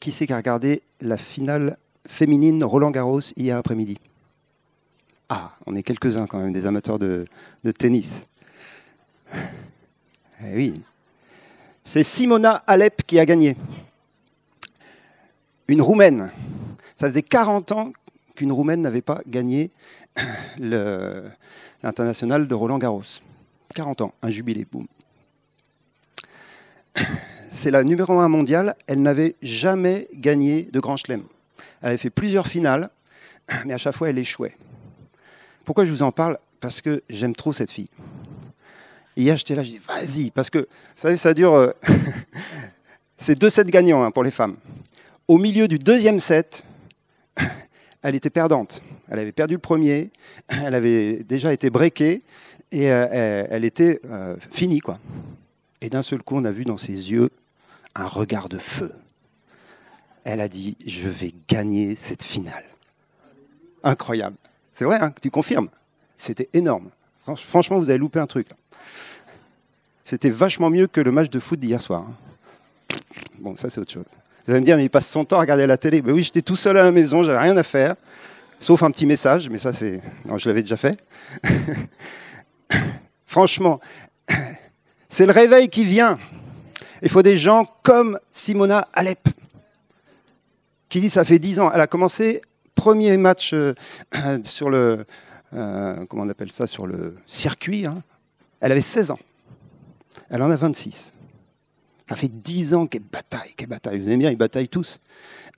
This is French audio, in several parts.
Qui c'est qui a regardé la finale féminine Roland Garros hier après-midi Ah, on est quelques-uns quand même, des amateurs de, tennis. Eh oui. C'est Simona Alep qui a gagné. Une Roumaine. Ça faisait 40 ans qu'une Roumaine n'avait pas gagné l'international de Roland Garros. 40 ans, un jubilé, boum. C'est la numéro 1 mondiale, elle n'avait jamais gagné de Grand Chelem. Elle avait fait plusieurs finales, mais à chaque fois elle échouait. Pourquoi je vous en parle? Parce que j'aime trop cette fille. Et hier j'étais là, je dis vas-y, parce que vous savez, ça dure. Euh, c'est deux sets gagnants hein, pour les femmes. Au milieu du deuxième set, elle était perdante. Elle avait perdu le premier, elle avait déjà été breakée et euh, elle était euh, finie. quoi. Et d'un seul coup, on a vu dans ses yeux un regard de feu. Elle a dit Je vais gagner cette finale. Incroyable. C'est vrai, hein, tu confirmes C'était énorme. Franchement, vous avez loupé un truc. C'était vachement mieux que le match de foot d'hier soir. Hein. Bon, ça, c'est autre chose. Vous allez me dire, mais il passe son temps à regarder la télé. Mais oui, j'étais tout seul à la maison, j'avais rien à faire, sauf un petit message, mais ça, c'est. Je l'avais déjà fait. Franchement, c'est le réveil qui vient. Il faut des gens comme Simona Alep, qui dit ça fait dix ans. Elle a commencé premier match euh, sur le euh, sur le circuit. Hein. Elle avait 16 ans. Elle en a 26. Ça fait dix ans qu'elle bataille, qu'elle bataille. Vous aimez bien, ils bataillent tous.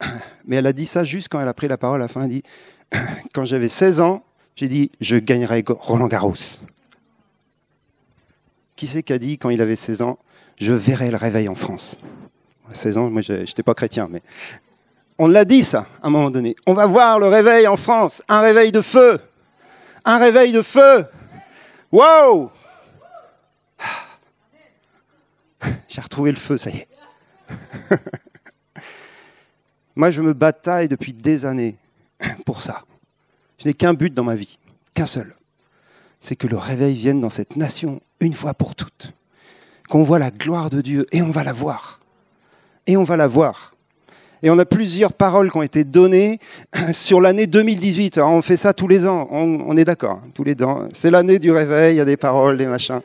Mais elle a dit ça juste quand elle a pris la parole à la fin. Elle dit Quand j'avais 16 ans, j'ai dit Je gagnerai Roland Garros. Qui c'est qui dit quand il avait 16 ans Je verrai le réveil en France 16 ans, moi je n'étais pas chrétien, mais on l'a dit ça à un moment donné. On va voir le réveil en France, un réveil de feu. Un réveil de feu. Wow J'ai retrouvé le feu, ça y est. Moi, je me bataille depuis des années pour ça. Je n'ai qu'un but dans ma vie, qu'un seul. C'est que le réveil vienne dans cette nation une fois pour toutes. Qu'on voit la gloire de Dieu et on va la voir. Et on va la voir. Et on a plusieurs paroles qui ont été données sur l'année 2018. on fait ça tous les ans, on, est d'accord, hein, tous les ans. C'est l'année du réveil, il y a des paroles, des machins.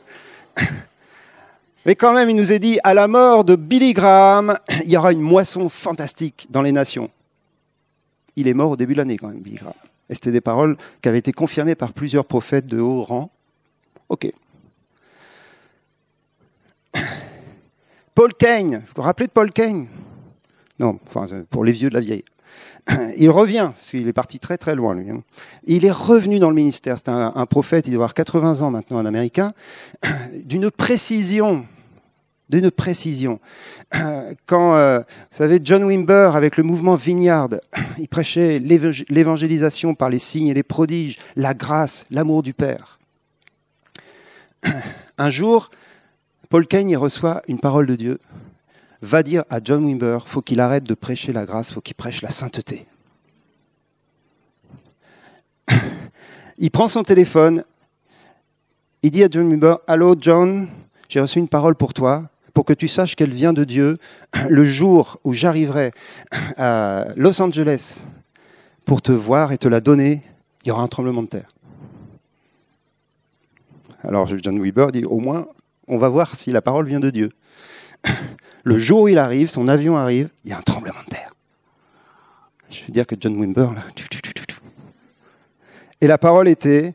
Mais quand même, il nous est dit, à la mort de Billy Graham, il y aura une moisson fantastique dans les nations. Il est mort au début de l'année quand même, Billy Graham. Et c'était des paroles qui avaient été confirmées par plusieurs prophètes de haut rang. Ok. Paul Kane, vous vous rappelez de Paul Kane Non, pour les vieux de la vieille. Il revient, parce qu'il est parti très très loin. Lui. Hein. Il est revenu dans le ministère. C'est un, un, prophète, il doit avoir 80 ans maintenant, un Américain, d'une précision d'une précision. Quand, euh, vous savez, John Wimber, avec le mouvement Vineyard, il prêchait l'évangélisation par les signes et les prodiges, la grâce, l'amour du Père. Un jour, Paul Kane y reçoit une parole de Dieu, va dire à John Wimber, faut qu'il arrête de prêcher la grâce, faut qu'il prêche la sainteté. Il prend son téléphone, il dit à John Wimber, Allô John, j'ai reçu une parole pour toi, pour que tu saches qu'elle vient de Dieu, le jour où j'arriverai à Los Angeles pour te voir et te la donner, il y aura un tremblement de terre. Alors John Weber dit, au moins, on va voir si la parole vient de Dieu. Le jour où il arrive, son avion arrive, il y a un tremblement de terre. Je veux dire que John Wimber, là, et la parole était,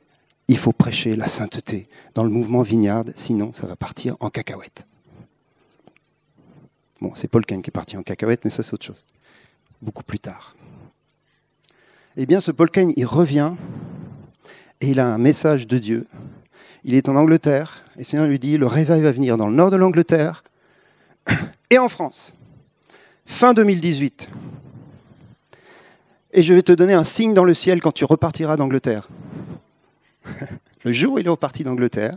il faut prêcher la sainteté dans le mouvement Vignard, sinon ça va partir en cacahuète. Bon, c'est Paul Kane qui est parti en cacahuète, mais ça c'est autre chose. Beaucoup plus tard. Eh bien, ce Paul Kane, il revient et il a un message de Dieu. Il est en Angleterre et le Seigneur lui dit, le réveil va venir dans le nord de l'Angleterre et en France. Fin 2018. Et je vais te donner un signe dans le ciel quand tu repartiras d'Angleterre. Le jour où il est reparti d'Angleterre,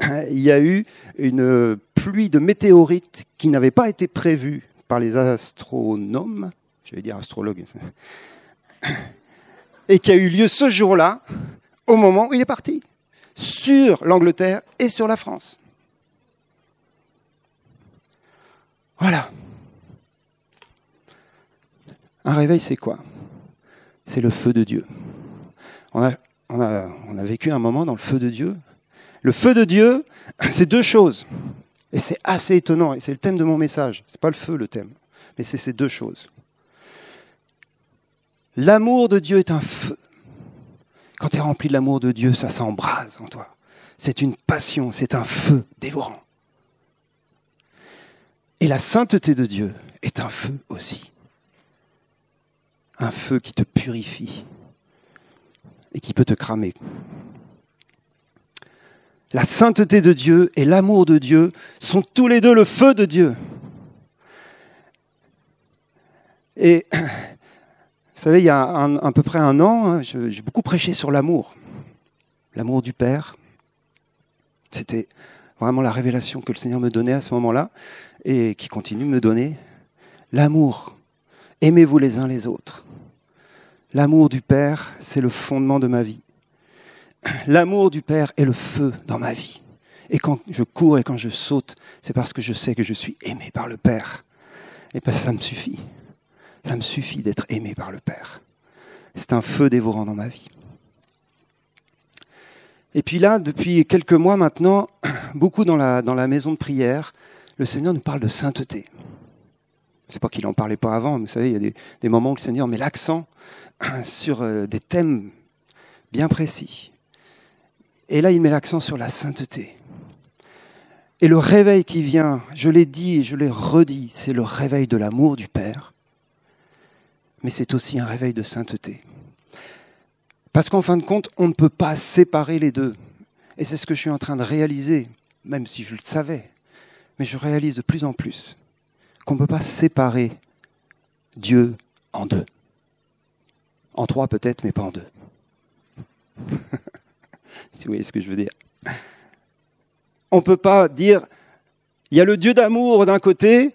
il y a eu une pluie de météorites qui n'avait pas été prévue par les astronomes, je vais dire astrologues, et qui a eu lieu ce jour-là, au moment où il est parti, sur l'Angleterre et sur la France. Voilà. Un réveil, c'est quoi? C'est le feu de Dieu. On a, vécu un moment dans le feu de Dieu. Le feu de Dieu, c'est deux choses. Et c'est assez étonnant, et c'est le thème de mon message. Ce n'est pas le feu le thème, mais c'est ces deux choses. L'amour de Dieu est un feu. Quand tu es rempli de l'amour de Dieu, ça s'embrase en toi. C'est une passion, c'est un feu dévorant. Et la sainteté de Dieu est un feu aussi. Un feu qui te purifie et qui peut te cramer. La sainteté de Dieu et l'amour de Dieu sont tous les deux le feu de Dieu. Et vous savez, il y a à peu près un an, hein, j'ai beaucoup prêché sur l'amour. L'amour du Père. C'était vraiment la révélation que le Seigneur me donnait à ce moment-là et qui continue de me donner. L'amour. Aimez-vous les uns les autres. L'amour du Père, c'est le fondement de ma vie. L'amour du Père est le feu dans ma vie. Et quand je cours et quand je saute, c'est parce que je sais que je suis aimé par le Père. Et parce que ça me suffit. Ça me suffit d'être aimé par le Père. C'est un feu dévorant dans ma vie. Et puis là, depuis quelques mois maintenant, beaucoup dans la, dans la maison de prière, le Seigneur nous parle de sainteté. Sais pas qu'il n'en parlait pas avant, mais vous savez, il y a des, des moments où le Seigneur met l'accent sur euh, des thèmes bien précis. Et là, il met l'accent sur la sainteté. Et le réveil qui vient, je l'ai dit et je l'ai redit, c'est le réveil de l'amour du Père, mais c'est aussi un réveil de sainteté. Parce qu'en fin de compte, on ne peut pas séparer les deux. Et c'est ce que je suis en train de réaliser, même si je le savais. Mais je réalise de plus en plus qu'on ne peut pas séparer Dieu en deux. En trois peut-être, mais pas en deux. si vous voyez ce que je veux dire. On ne peut pas dire, il y a le Dieu d'amour d'un côté,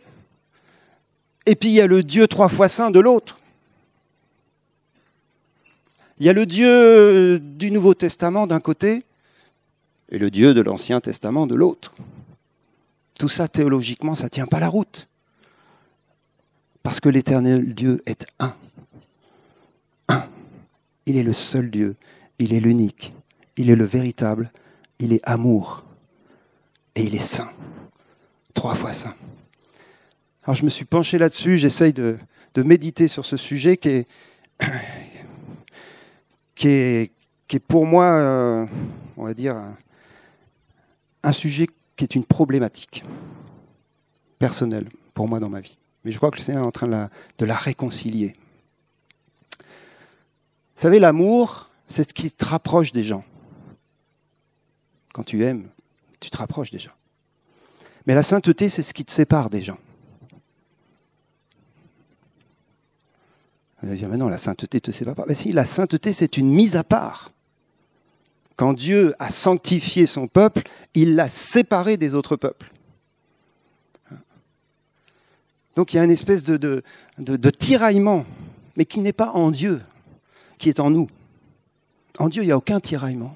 et puis il y a le Dieu trois fois saint de l'autre. Il y a le Dieu du Nouveau Testament d'un côté et le Dieu de l'Ancien Testament de l'autre. Tout ça, théologiquement, ça ne tient pas la route. Parce que l'éternel Dieu est un. Un. Il est le seul Dieu. Il est l'unique. Il est le véritable. Il est amour. Et il est saint. Trois fois saint. Alors je me suis penché là-dessus, j'essaye de, de méditer sur ce sujet qui est, qui est, pour moi, euh, on va dire, un sujet qui est une problématique personnelle pour moi dans ma vie. Mais je crois que le Seigneur est en train de la, de la réconcilier. Vous savez, l'amour, c'est ce qui te rapproche des gens. Quand tu aimes, tu te rapproches des gens. Mais la sainteté, c'est ce qui te sépare des gens. Vous allez dire, mais non, la sainteté te sépare pas. Mais si, la sainteté, c'est une mise à part. Quand Dieu a sanctifié son peuple, il l'a séparé des autres peuples. Donc il y a une espèce de, de, de tiraillement, mais qui n'est pas en Dieu, qui est en nous. En Dieu, il n'y a aucun tiraillement.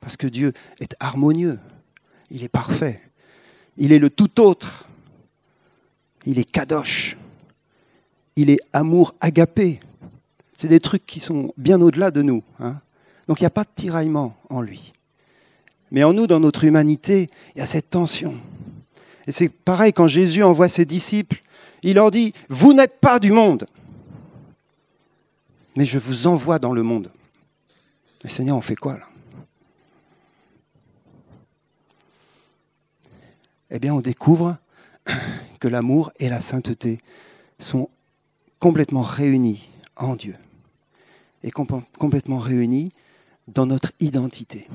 Parce que Dieu est harmonieux, il est parfait, il est le tout autre, il est kadosh, il est amour agapé. C'est des trucs qui sont bien au-delà de nous. Hein. Donc il n'y a pas de tiraillement en lui. Mais en nous, dans notre humanité, il y a cette tension. Et c'est pareil quand Jésus envoie ses disciples, il leur dit, vous n'êtes pas du monde, mais je vous envoie dans le monde. Mais Seigneur, on fait quoi là? Eh bien, on découvre que l'amour et la sainteté sont complètement réunis en Dieu et complètement réunis dans notre identité.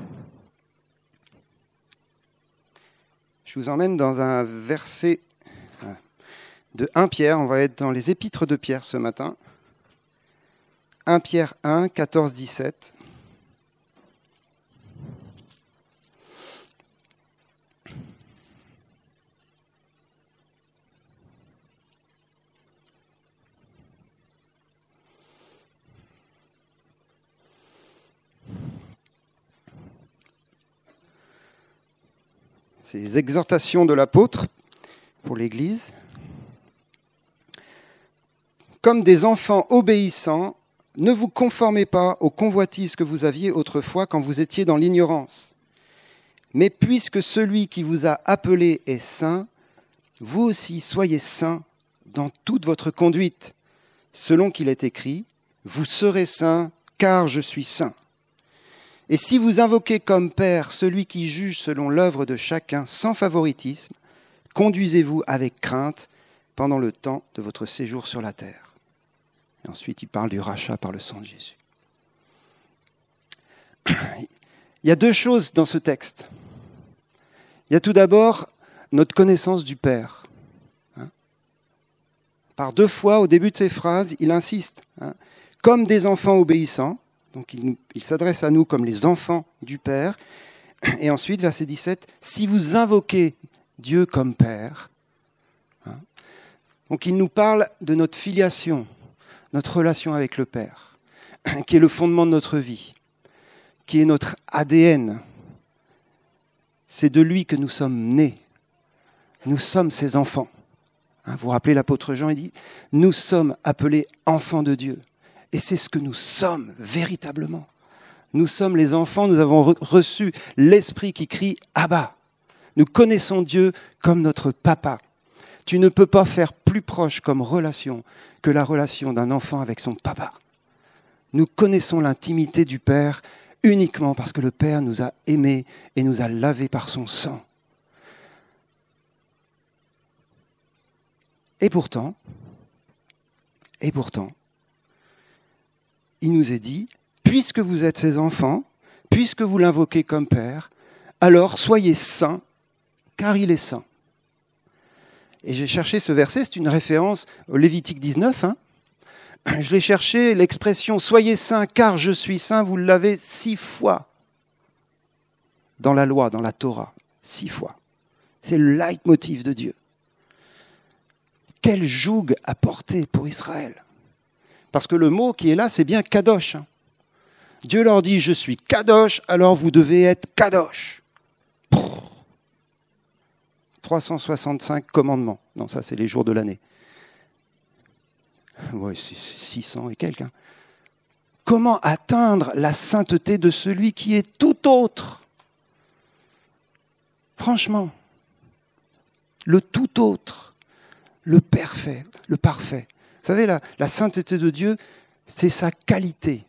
Je vous emmène dans un verset de 1 Pierre, on va être dans les épîtres de Pierre ce matin. 1 Pierre 1, 14, 17. Ces exhortations de l'apôtre pour l'Église. comme des enfants obéissants, ne vous conformez pas aux convoitises que vous aviez autrefois quand vous étiez dans l'ignorance. Mais puisque celui qui vous a appelé est saint, vous aussi soyez saints dans toute votre conduite, selon qu'il est écrit, vous serez saints car je suis saint. Et si vous invoquez comme Père celui qui juge selon l'œuvre de chacun sans favoritisme, conduisez-vous avec crainte pendant le temps de votre séjour sur la terre. Et ensuite, il parle du rachat par le sang de Jésus. Il y a deux choses dans ce texte. Il y a tout d'abord notre connaissance du Père. Hein. Par deux fois, au début de ces phrases, il insiste. Hein, comme des enfants obéissants, donc il, s'adresse à nous comme les enfants du Père. Et ensuite, verset 17, si vous invoquez Dieu comme Père, hein, donc il nous parle de notre filiation, notre relation avec le Père, qui est le fondement de notre vie, qui est notre ADN. C'est de lui que nous sommes nés. Nous sommes ses enfants. Hein, vous vous rappelez l'apôtre Jean, il dit, nous sommes appelés enfants de Dieu. Et c'est ce que nous sommes véritablement. Nous sommes les enfants, nous avons reçu l'Esprit qui crie Abba. Nous connaissons Dieu comme notre papa. Tu ne peux pas faire plus proche comme relation que la relation d'un enfant avec son papa. Nous connaissons l'intimité du Père uniquement parce que le Père nous a aimés et nous a lavés par son sang. Et pourtant, et pourtant, il nous est dit, puisque vous êtes ses enfants, puisque vous l'invoquez comme Père, alors soyez saints, car il est saint. Et j'ai cherché ce verset, c'est une référence au Lévitique 19. Hein. Je l'ai cherché, l'expression Soyez saints car je suis saint, vous l'avez six fois dans la loi, dans la Torah. Six fois. C'est le leitmotiv de Dieu. Quel joug à porter pour Israël Parce que le mot qui est là, c'est bien kadosh. Hein. Dieu leur dit Je suis kadosh, alors vous devez être kadosh. 365 commandements. Non, ça, c'est les jours de l'année. Oui, c'est 600 et quelques. Hein. Comment atteindre la sainteté de celui qui est tout autre? Franchement, le tout autre, le parfait, le parfait. Vous savez, la, sainteté de Dieu, c'est sa qualité,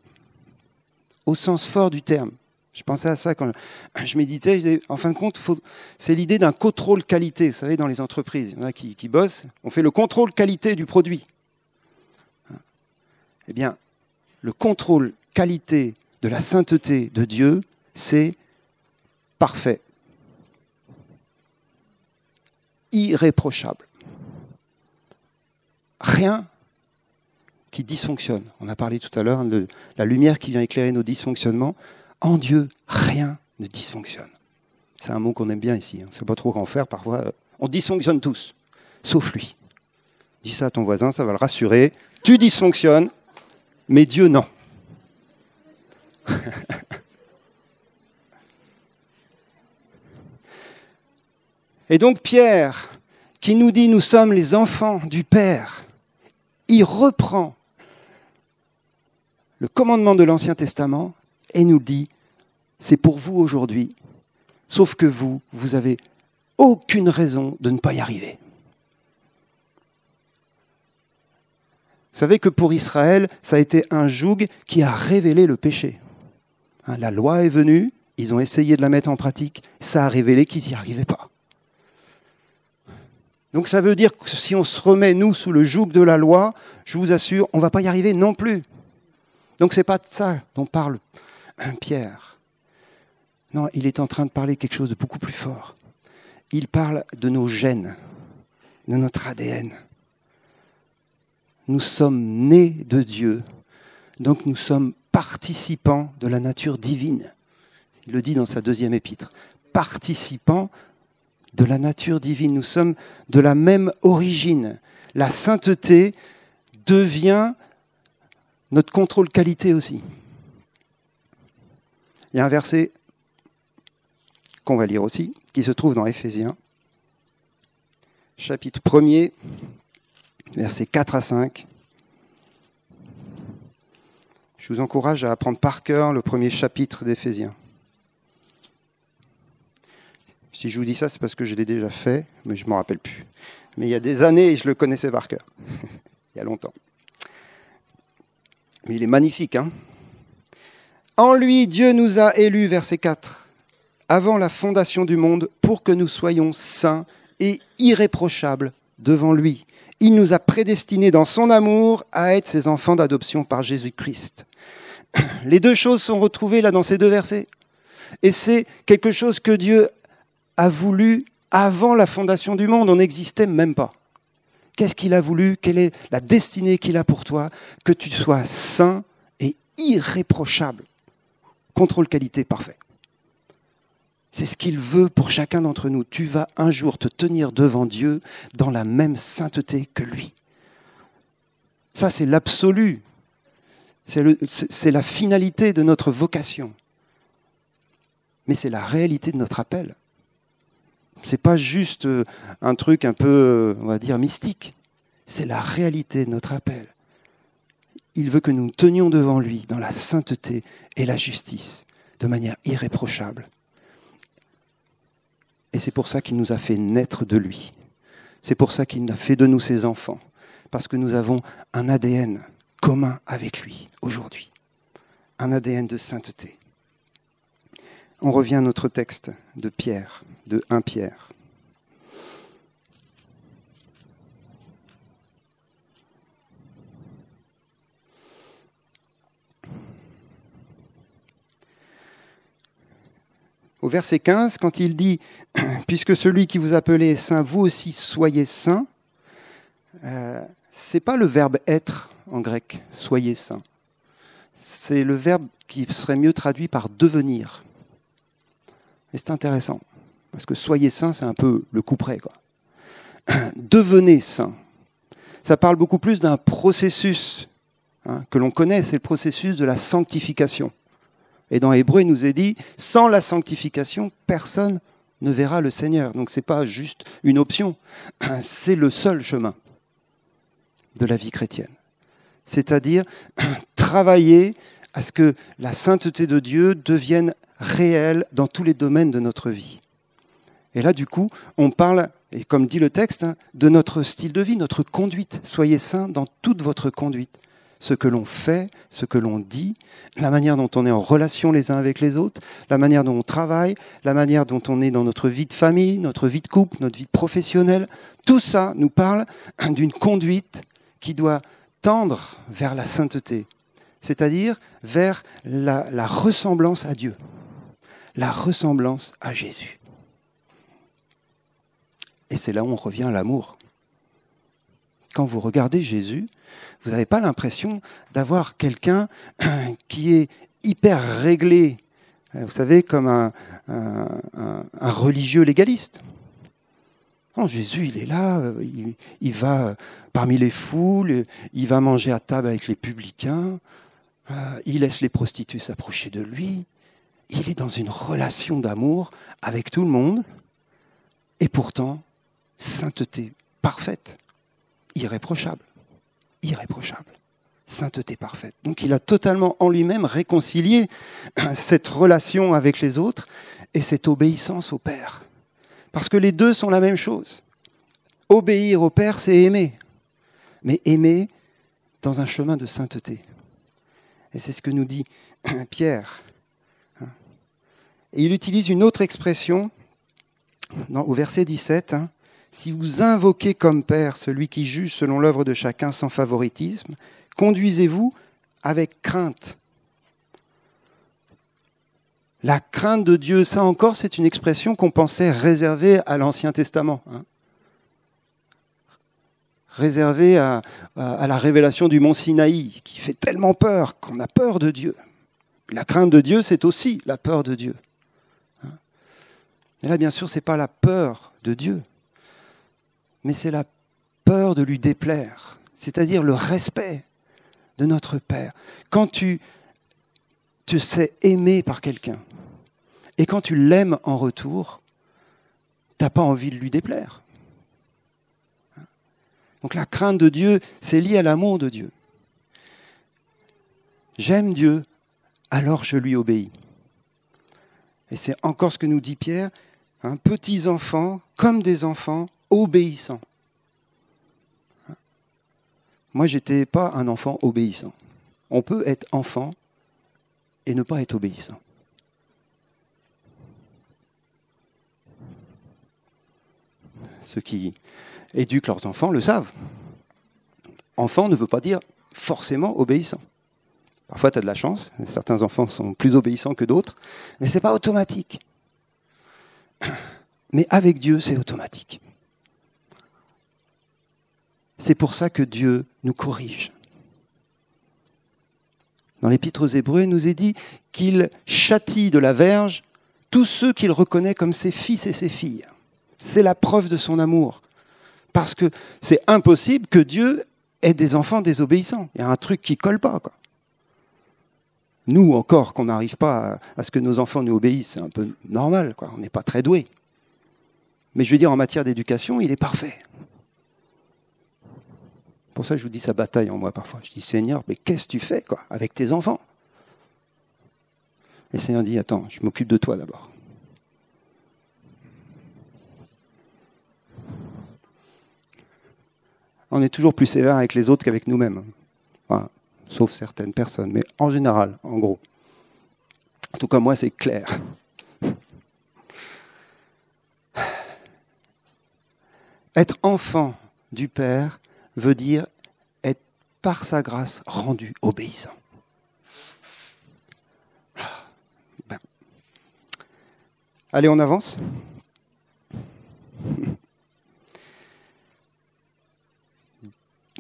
au sens fort du terme. Je pensais à ça quand je méditais. Je disais, en fin de compte, c'est l'idée d'un contrôle qualité. Vous savez, dans les entreprises, il y en a qui bossent, on fait le contrôle qualité du produit. Eh bien, le contrôle qualité de la sainteté de Dieu, c'est parfait, irréprochable. Rien qui dysfonctionne. On a parlé tout à l'heure de la lumière qui vient éclairer nos dysfonctionnements. En Dieu, rien ne dysfonctionne. C'est un mot qu'on aime bien ici. On ne sait pas trop qu'en faire parfois. On dysfonctionne tous, sauf lui. Dis ça à ton voisin, ça va le rassurer. Tu dysfonctionnes, mais Dieu non. Et donc Pierre, qui nous dit nous sommes les enfants du Père, il reprend le commandement de l'Ancien Testament et nous dit, c'est pour vous aujourd'hui, sauf que vous, vous n'avez aucune raison de ne pas y arriver. Vous savez que pour Israël, ça a été un joug qui a révélé le péché. Hein, la loi est venue, ils ont essayé de la mettre en pratique, ça a révélé qu'ils n'y arrivaient pas. Donc ça veut dire que si on se remet, nous, sous le joug de la loi, je vous assure, on ne va pas y arriver non plus. Donc ce n'est pas de ça dont parle Pierre. Non, il est en train de parler quelque chose de beaucoup plus fort. Il parle de nos gènes, de notre ADN. Nous sommes nés de Dieu, donc nous sommes participants de la nature divine. Il le dit dans sa deuxième épître. Participants de la nature divine. Nous sommes de la même origine. La sainteté devient notre contrôle qualité aussi. Il y a un verset qu'on va lire aussi, qui se trouve dans Éphésiens, chapitre 1er, versets 4 à 5. Je vous encourage à apprendre par cœur le premier chapitre d'Éphésiens. Si je vous dis ça, c'est parce que je l'ai déjà fait, mais je ne m'en rappelle plus. Mais il y a des années, je le connaissais par cœur. il y a longtemps. Mais il est magnifique. Hein en lui, Dieu nous a élus, verset 4, avant la fondation du monde, pour que nous soyons saints et irréprochables devant lui. Il nous a prédestinés dans son amour à être ses enfants d'adoption par Jésus-Christ. Les deux choses sont retrouvées là dans ces deux versets. Et c'est quelque chose que Dieu a voulu avant la fondation du monde. On n'existait même pas. Qu'est-ce qu'il a voulu? Quelle est la destinée qu'il a pour toi? Que tu sois saint et irréprochable. Contrôle qualité parfait. C'est ce qu'il veut pour chacun d'entre nous. Tu vas un jour te tenir devant Dieu dans la même sainteté que lui. Ça, c'est l'absolu. C'est la finalité de notre vocation. Mais c'est la réalité de notre appel. Ce n'est pas juste euh, un truc un peu, euh, on va dire, mystique. C'est la réalité de notre appel. Il veut que nous tenions devant lui dans la sainteté et la justice, de manière irréprochable. Et c'est pour ça qu'il nous a fait naître de lui. C'est pour ça qu'il a fait de nous ses enfants. Parce que nous avons un ADN commun avec lui aujourd'hui. Un ADN de sainteté. On revient à notre texte de Pierre, de 1 Pierre. Au verset 15, quand il dit Puisque celui qui vous appelait est saint, vous aussi soyez saint, euh, ce n'est pas le verbe être en grec, soyez saint. C'est le verbe qui serait mieux traduit par devenir. Et c'est intéressant, parce que soyez saint, c'est un peu le coup près. Devenez saint. Ça parle beaucoup plus d'un processus hein, que l'on connaît, c'est le processus de la sanctification. Et dans Hébreu, il nous est dit, sans la sanctification, personne ne verra le Seigneur. Donc ce n'est pas juste une option, c'est le seul chemin de la vie chrétienne. C'est-à-dire travailler à ce que la sainteté de Dieu devienne réelle dans tous les domaines de notre vie. Et là, du coup, on parle, et comme dit le texte, hein, de notre style de vie, notre conduite. Soyez saints dans toute votre conduite ce que l'on fait, ce que l'on dit, la manière dont on est en relation les uns avec les autres, la manière dont on travaille, la manière dont on est dans notre vie de famille, notre vie de couple, notre vie professionnelle. Tout ça nous parle d'une conduite qui doit tendre vers la sainteté, c'est-à-dire vers la, la, ressemblance à Dieu, la ressemblance à Jésus. Et c'est là où on revient à l'amour. Quand vous regardez Jésus, vous n'avez pas l'impression d'avoir quelqu'un qui est hyper réglé, vous savez, comme un, religieux légaliste. Non, Jésus, il est là, il, va parmi les foules, il va manger à table avec les publicains, euh, il laisse les prostituées s'approcher de lui, il est dans une relation d'amour avec tout le monde, et pourtant, sainteté parfaite, irréprochable irréprochable, sainteté parfaite. Donc il a totalement en lui-même réconcilié cette relation avec les autres et cette obéissance au Père. Parce que les deux sont la même chose. Obéir au Père, c'est aimer, mais aimer dans un chemin de sainteté. Et c'est ce que nous dit Pierre. Et il utilise une autre expression au verset 17 si vous invoquez comme Père celui qui juge selon l'œuvre de chacun sans favoritisme, conduisez-vous avec crainte. La crainte de Dieu, ça encore, c'est une expression qu'on pensait réservée à l'Ancien Testament. Hein. réservée à, à, la révélation du mont Sinaï, qui fait tellement peur qu'on a peur de Dieu. La crainte de Dieu, c'est aussi la peur de Dieu. Mais là, bien sûr, ce n'est pas la peur de Dieu, mais c'est la peur de lui déplaire, c'est-à-dire le respect de notre Père. Quand tu te sais aimer par quelqu'un et quand tu l'aimes en retour, tu n'as pas envie de lui déplaire. Donc la crainte de Dieu, c'est lié à l'amour de Dieu. J'aime Dieu, alors je lui obéis. Et c'est encore ce que nous dit Pierre, un petits enfants comme des enfants obéissants. Moi, j'étais pas un enfant obéissant. On peut être enfant et ne pas être obéissant. Ceux qui éduquent leurs enfants le savent. Enfant ne veut pas dire forcément obéissant. Parfois, tu as de la chance, certains enfants sont plus obéissants que d'autres, mais ce n'est pas automatique. Mais avec Dieu, c'est automatique. C'est pour ça que Dieu nous corrige. Dans l'Épître aux Hébreux, il nous est dit qu'il châtie de la verge tous ceux qu'il reconnaît comme ses fils et ses filles. C'est la preuve de son amour. Parce que c'est impossible que Dieu ait des enfants désobéissants. Il y a un truc qui colle pas. Quoi. Nous, encore, qu'on n'arrive pas à, ce que nos enfants nous obéissent, c'est un peu normal, on n'est pas très doués. Mais je veux dire, en matière d'éducation, il est parfait. Pour ça, je vous dis, sa bataille en moi parfois. Je dis, Seigneur, mais qu'est-ce que tu fais quoi, avec tes enfants? Et le Seigneur dit, attends, je m'occupe de toi d'abord. On est toujours plus sévère avec les autres qu'avec nous-mêmes sauf certaines personnes, mais en général, en gros. En tout cas, moi, c'est clair. Être enfant du Père veut dire être par sa grâce rendu obéissant. Ben. Allez, on avance.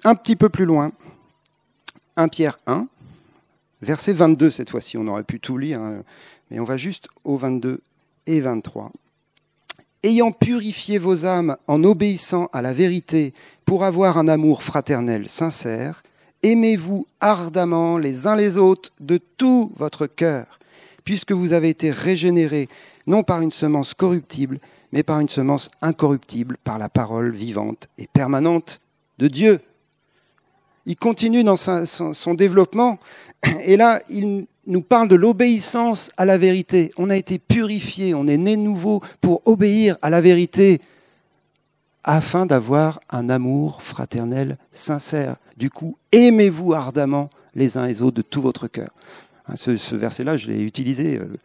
Un petit peu plus loin. 1 Pierre 1, verset 22 cette fois-ci. On aurait pu tout lire, hein, mais on va juste au 22 et 23. Ayant purifié vos âmes en obéissant à la vérité pour avoir un amour fraternel sincère, aimez-vous ardemment les uns les autres de tout votre cœur, puisque vous avez été régénérés non par une semence corruptible, mais par une semence incorruptible, par la parole vivante et permanente de Dieu il continue dans son, développement. Et là, il nous parle de l'obéissance à la vérité. On a été purifié, on est né nouveau pour obéir à la vérité afin d'avoir un amour fraternel sincère. Du coup, aimez-vous ardemment les uns les autres de tout votre cœur. Hein, ce, verset-là, je l'ai utilisé euh,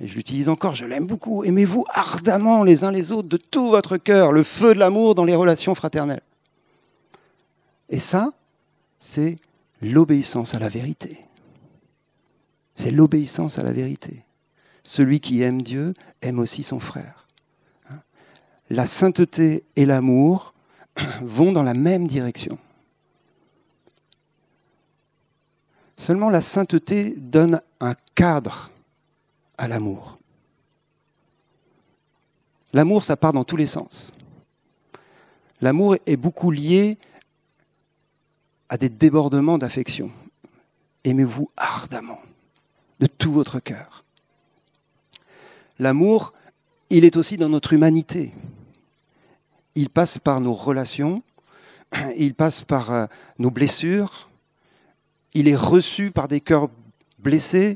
et je l'utilise encore, je l'aime beaucoup. Aimez-vous ardemment les uns les autres de tout votre cœur, le feu de l'amour dans les relations fraternelles. Et ça, c'est l'obéissance à la vérité. C'est l'obéissance à la vérité. Celui qui aime Dieu aime aussi son frère. La sainteté et l'amour vont dans la même direction. Seulement la sainteté donne un cadre à l'amour. L'amour, ça part dans tous les sens. L'amour est beaucoup lié à des débordements d'affection. Aimez-vous ardemment, de tout votre cœur. L'amour, il est aussi dans notre humanité. Il passe par nos relations, il passe par euh, nos blessures, il est reçu par des cœurs blessés.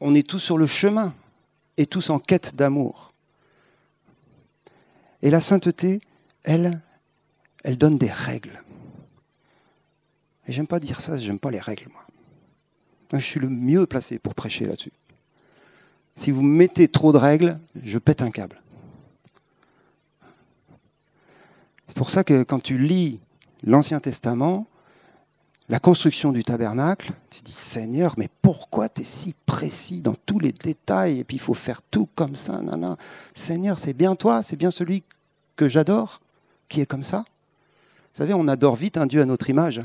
On est tous sur le chemin et tous en quête d'amour. Et la sainteté, elle, elle donne des règles. Et j'aime pas dire ça, j'aime pas les règles, moi. Je suis le mieux placé pour prêcher là-dessus. Si vous mettez trop de règles, je pète un câble. C'est pour ça que quand tu lis l'Ancien Testament, la construction du tabernacle, tu dis Seigneur, mais pourquoi tu es si précis dans tous les détails? Et puis il faut faire tout comme ça non. Seigneur, c'est bien toi, c'est bien celui que j'adore qui est comme ça. Vous savez, on adore vite un Dieu à notre image.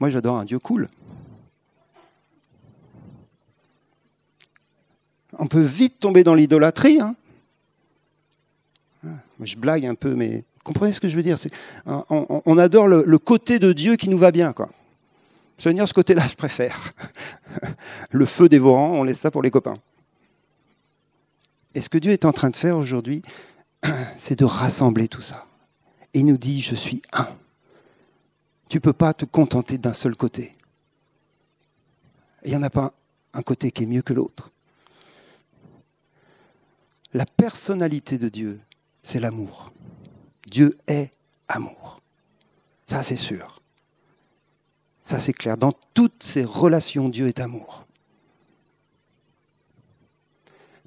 Moi, j'adore un Dieu cool. On peut vite tomber dans l'idolâtrie. Hein. je blague un peu, mais comprenez ce que je veux dire? On, adore le, côté de Dieu qui nous va bien. Seigneur, ce côté-là, je préfère. le feu dévorant, on laisse ça pour les copains. Et ce que Dieu est en train de faire aujourd'hui, c'est de rassembler tout ça. Il nous dit, je suis un. Tu ne peux pas te contenter d'un seul côté. Il n'y en a pas un côté qui est mieux que l'autre. La personnalité de Dieu, c'est l'amour. Dieu est amour. Ça, c'est sûr. Ça, c'est clair. Dans toutes ses relations, Dieu est amour.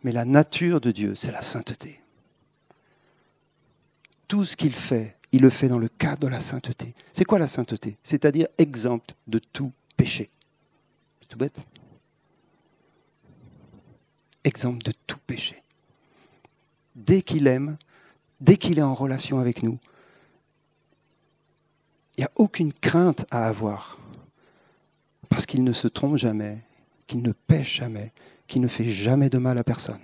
Mais la nature de Dieu, c'est la sainteté. Tout ce qu'il fait, il le fait dans le cadre de la sainteté. C'est quoi la sainteté? C'est-à-dire exempt de tout péché. C'est tout bête? Exempt de tout péché. Dès qu'il aime, dès qu'il est en relation avec nous, il n'y a aucune crainte à avoir. Parce qu'il ne se trompe jamais, qu'il ne pêche jamais, qu'il ne fait jamais de mal à personne.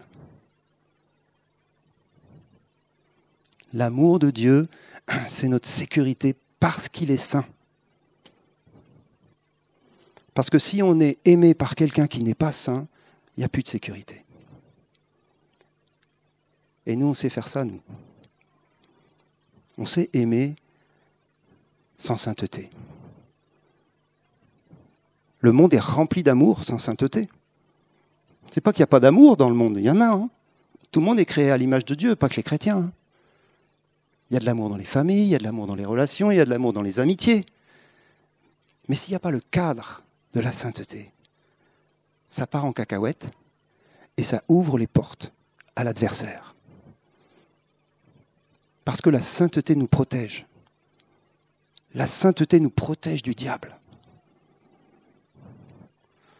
L'amour de Dieu, c'est notre sécurité parce qu'il est saint. Parce que si on est aimé par quelqu'un qui n'est pas saint, il n'y a plus de sécurité. Et nous, on sait faire ça, nous. On sait aimer sans sainteté. Le monde est rempli d'amour sans sainteté. C'est pas qu'il n'y a pas d'amour dans le monde, il y en a. Hein. Tout le monde est créé à l'image de Dieu, pas que les chrétiens. Hein. Il y a de l'amour dans les familles, il y a de l'amour dans les relations, il y a de l'amour dans les amitiés. Mais s'il n'y a pas le cadre de la sainteté, ça part en cacahuète et ça ouvre les portes à l'adversaire. Parce que la sainteté nous protège. La sainteté nous protège du diable.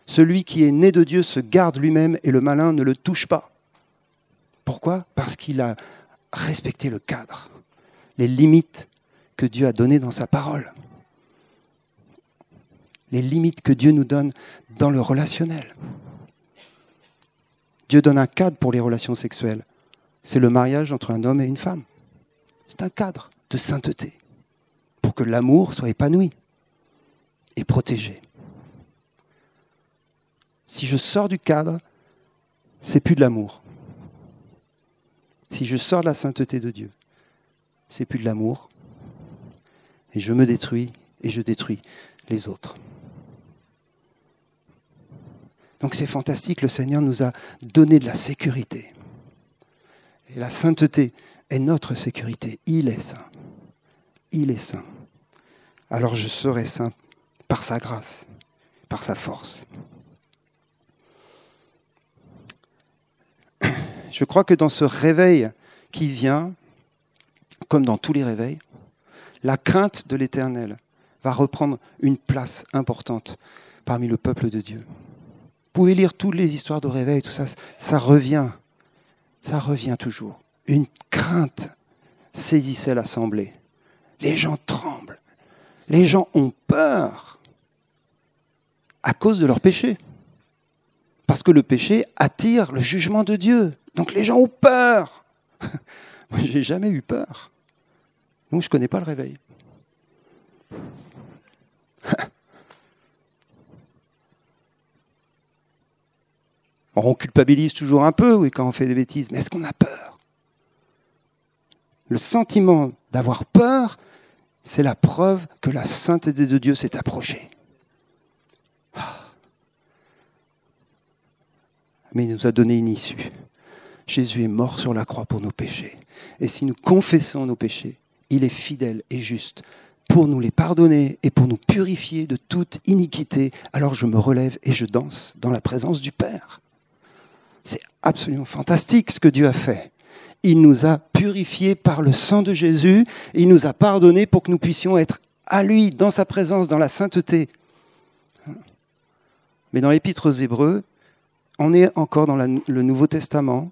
Celui qui est né de Dieu se garde lui-même et le malin ne le touche pas. Pourquoi? Parce qu'il a respecté le cadre, les limites que Dieu a données dans sa parole, les limites que Dieu nous donne dans le relationnel. Dieu donne un cadre pour les relations sexuelles. C'est le mariage entre un homme et une femme. C'est un cadre de sainteté pour que l'amour soit épanoui et protégé. Si je sors du cadre, c'est plus de l'amour. Si je sors de la sainteté de Dieu, c'est plus de l'amour. Et je me détruis et je détruis les autres. Donc c'est fantastique, le Seigneur nous a donné de la sécurité. Et la sainteté est notre sécurité. Il est saint. Il est saint. Alors je serai saint par sa grâce, par sa force. je crois que dans ce réveil qui vient, comme dans tous les réveils, la crainte de l'Éternel va reprendre une place importante parmi le peuple de Dieu. Vous pouvez lire toutes les histoires de réveil, tout ça, ça revient, ça revient toujours. Une crainte saisissait l'assemblée. Les gens tremblent, les gens ont peur à cause de leur péché. Parce que le péché attire le jugement de Dieu. Donc les gens ont peur. Moi, j'ai jamais eu peur. Donc je ne connais pas le réveil. on culpabilise toujours un peu, oui, quand on fait des bêtises, mais est-ce qu'on a peur? Le sentiment d'avoir peur, c'est la preuve que la sainteté de Dieu s'est approchée. Mais il nous a donné une issue. Jésus est mort sur la croix pour nos péchés. Et si nous confessons nos péchés, il est fidèle et juste pour nous les pardonner et pour nous purifier de toute iniquité. Alors je me relève et je danse dans la présence du Père. C'est absolument fantastique ce que Dieu a fait. Il nous a purifiés par le sang de Jésus, il nous a pardonnés pour que nous puissions être à lui, dans sa présence, dans la sainteté. Mais dans l'épître aux Hébreux, on est encore dans le Nouveau Testament,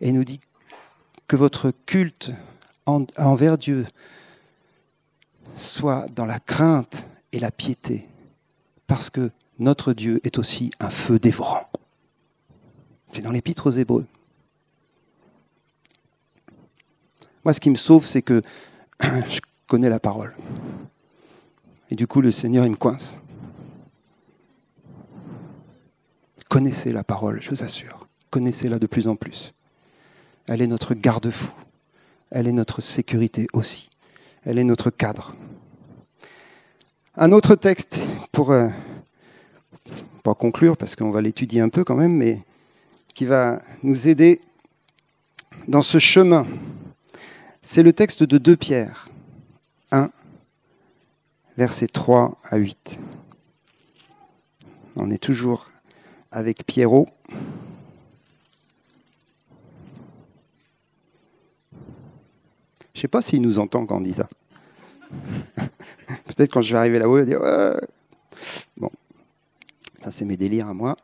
et nous dit que votre culte envers Dieu soit dans la crainte et la piété, parce que notre Dieu est aussi un feu dévorant. C'est dans l'épître aux Hébreux. Moi, ce qui me sauve, c'est que je connais la parole. Et du coup, le Seigneur, il me coince. Connaissez la parole, je vous assure. Connaissez-la de plus en plus. Elle est notre garde-fou. Elle est notre sécurité aussi. Elle est notre cadre. Un autre texte pour euh, pas conclure parce qu'on va l'étudier un peu quand même, mais qui va nous aider dans ce chemin. C'est le texte de 2 Pierre 1, versets 3 à 8. On est toujours avec Pierrot. Je ne sais pas s'il nous entend quand on dit ça. Peut-être quand je vais arriver là-haut, il va dire. Bon, ça c'est mes délires à moi.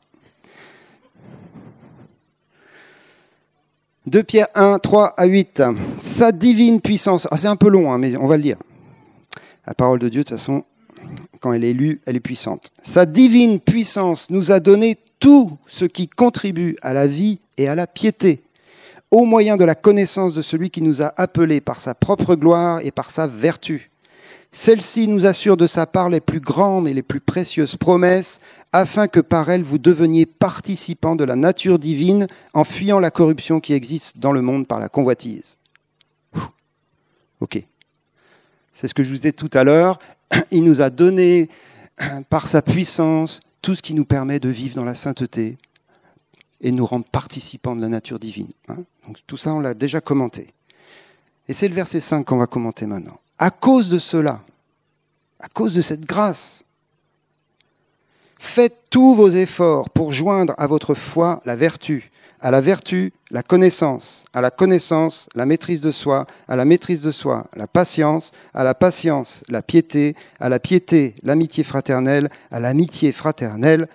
2 Pierre 1, 3 à 8. Sa divine puissance. Ah, c'est un peu long, hein, mais on va le lire. La parole de Dieu, de toute façon, quand elle est lue, elle est puissante. Sa divine puissance nous a donné tout ce qui contribue à la vie et à la piété, au moyen de la connaissance de celui qui nous a appelés par sa propre gloire et par sa vertu. Celle-ci nous assure de sa part les plus grandes et les plus précieuses promesses, afin que par elles vous deveniez participants de la nature divine en fuyant la corruption qui existe dans le monde par la convoitise. Ok. C'est ce que je vous ai dit tout à l'heure. Il nous a donné par sa puissance tout ce qui nous permet de vivre dans la sainteté et nous rendre participants de la nature divine. Hein. Donc, tout ça, on l'a déjà commenté. Et c'est le verset 5 qu'on va commenter maintenant. À cause de cela, à cause de cette grâce, faites tous vos efforts pour joindre à votre foi la vertu, à la vertu la connaissance, à la connaissance la maîtrise de soi, à la maîtrise de soi la patience, à la patience la piété, à la piété l'amitié fraternelle, à l'amitié fraternelle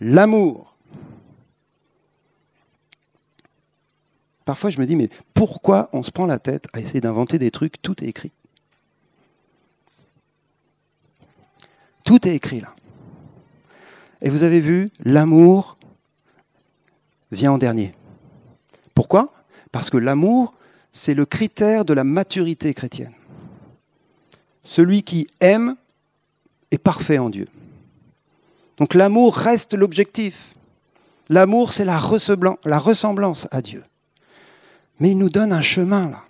l'amour. Parfois je me dis, mais pourquoi on se prend la tête à essayer d'inventer des trucs? Tout est écrit. Tout est écrit là. Et vous avez vu, l'amour vient en dernier. Pourquoi? Parce que l'amour, c'est le critère de la maturité chrétienne. Celui qui aime est parfait en Dieu. Donc l'amour reste l'objectif. L'amour, c'est la, ressemblance à Dieu. Mais il nous donne un chemin là.